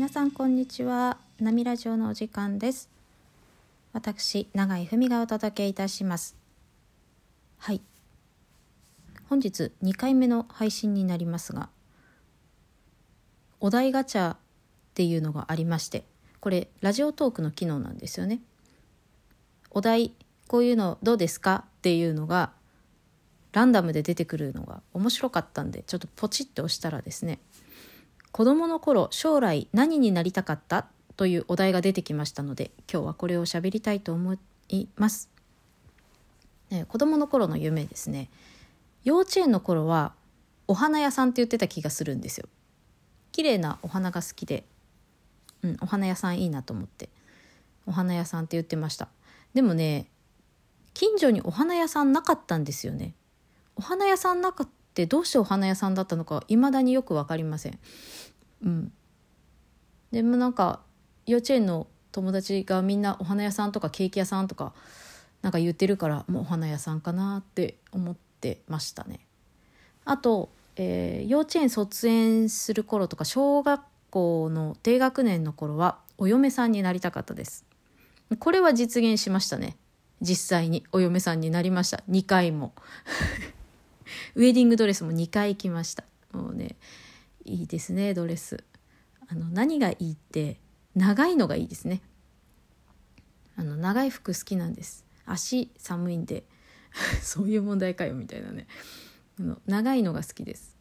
皆さんこんにちは。ナミラジオのお時間です。私永井文がお届けいたします。はい。本日2回目の配信になりますがお題ガチャっていうのがありましてこれラジオトークの機能なんですよね。お題こういうのどうですか？っていうのがランダムで出てくるのが面白かったんでちょっとポチッと押したらですね子供の頃将来何になりたかったというお題が出てきましたので今日はこれを喋りたいと思います、え子供の頃の夢ですね。幼稚園の頃はお花屋さんって言ってた気がするんですよ。綺麗なお花が好きで、うん、お花屋さんいいなと思って。お花屋さんって言ってました。でもね近所にお花屋さんなかったんですよね。お花屋さんなかってどうしてお花屋さんだったのか未だによく分かりません。うん、でもなんか幼稚園の友達がみんなお花屋さんとかケーキ屋さんとかなんか言ってるからもうお花屋さんかなって思ってましたね。あと、えー、幼稚園卒園する頃とか小学校の低学年の頃はお嫁さんになりたかったです。これは実現しましたね。実際にお嫁さんになりました。2回も。ウェディングドレスも2回行きました。もうねいいですねドレス。あの何がいいって長いのがいいですね。あの長い服好きなんです。足寒いんで。そういう問題かよみたいなね。あの長いのが好きです。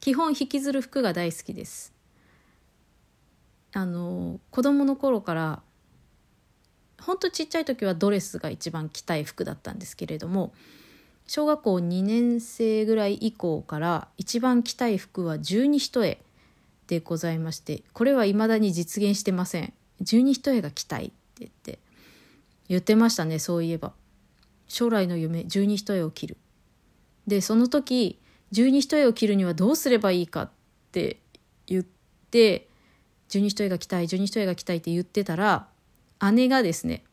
基本引きずる服が大好きです。あの子供の頃からほんとちっちゃい時はドレスが一番着たい服だったんですけれども小学校2年生ぐらい以降から一番着たい服は十二一重でございましてこれは未だに実現してません。十二一重が着たいって言って言ってましたねそういえば。将来の夢十二一重を着る。でその時十二一重を着るにはどうすればいいかって言って十二一重が着たい十二一重が着たいって言ってたら姉がですね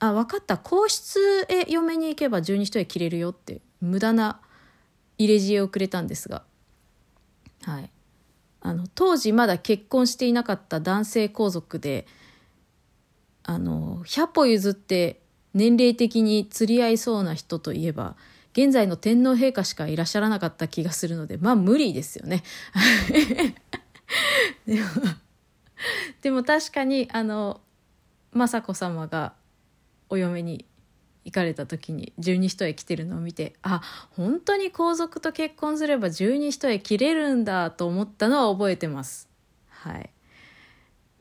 あ分かった。皇室へ嫁に行けば十二一重着れるよって無駄な入れ知恵をくれたんですが、はい、あの当時まだ結婚していなかった男性皇族であの100歩譲って年齢的に釣り合いそうな人といえば現在の天皇陛下しかいらっしゃらなかった気がするのでまあ無理ですよね。でもでも確かにあの雅子さまがお嫁に行かれた時に十二一重着てるのを見てあ本当に皇族と結婚すれば十二一重着れるんだと思ったのは覚えてます。はい。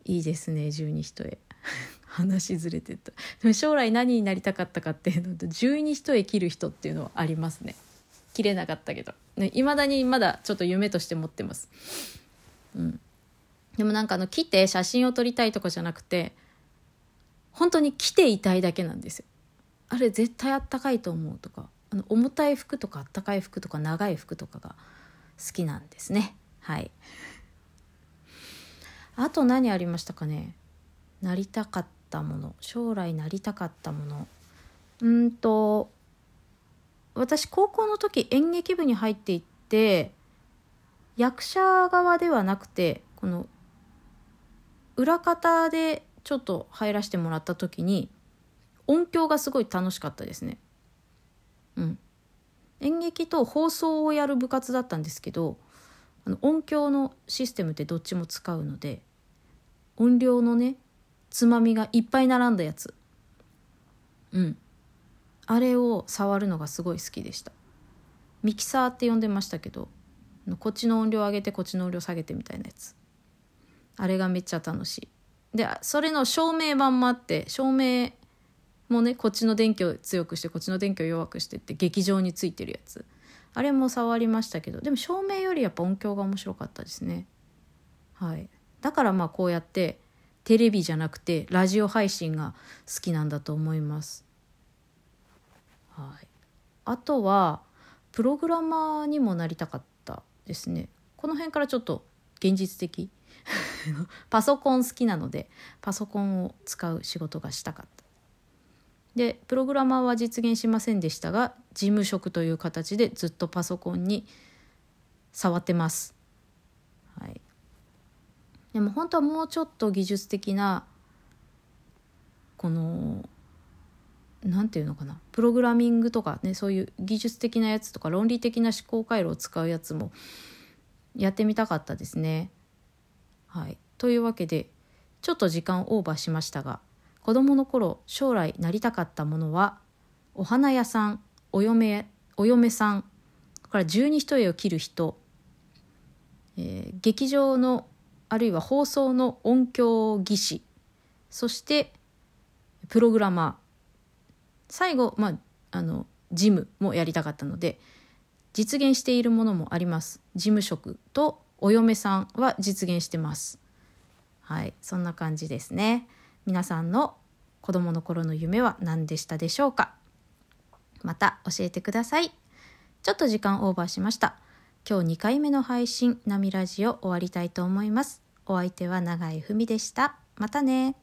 いいですね十二一重。話ずれてた。でも将来何になりたかったかっていうのと十二一重着る人っていうのはありますね。着れなかったけど。いま、ね、だにまだちょっと夢として持ってます。うん。でもなんかあの来て写真を撮りたいとかじゃなくて本当に着ていたいだけなんですよ。あれ絶対あったかいと思うとかあの重たい服とかあったかい服とか長い服とかが好きなんですね。はい。あと何ありましたかね？なりたかったもの将来なりたかったものうんと私高校の時演劇部に入っていって役者側ではなくてこの裏方でちょっと入らせてもらった時に音響がすごい楽しかったですね。うん、演劇と放送をやる部活だったんですけどあの音響のシステムってどっちも使うので音量のねつまみがいっぱい並んだやつ。うん。あれを触るのがすごい好きでした。ミキサーって呼んでましたけどこっちの音量上げてこっちの音量下げてみたいなやつ。あれがめっちゃ楽しい。でそれの照明版もあって照明もねこっちの電気を強くしてこっちの電気を弱くしてって劇場についてるやつ。あれも触りましたけどでも照明よりやっぱ音響が面白かったですね。はい。だからまあこうやってテレビじゃなくてラジオ配信が好きなんだと思います。はい。あとはプログラマーにもなりたかったですね。この辺からちょっと現実的パソコン好きなのでパソコンを使う仕事がしたかった。でプログラマーは実現しませんでしたが事務職という形でずっとパソコンに触ってます、はい、でも本当はもうちょっと技術的なこの何て言うのかな。プログラミングとかねそういう技術的なやつとか論理的な思考回路を使うやつもやってみたかったですね。はい、というわけでちょっと時間オーバーしましたが子どもの頃将来なりたかったものはお花屋さんお嫁お嫁さんから十二一重を切る人、えー、劇場のあるいは放送の音響技師そしてプログラマー。最後、まあ、あの事務もやりたかったので実現しているものもあります。事務職とお嫁さんは実現してます。はいそんな感じですね。皆さんの子供の頃の夢は何でしたでしょうか？また教えてください。ちょっと時間オーバーしました。今日2回目の配信「ナミラジオ」終わりたいと思います。お相手は永井文でした。またね。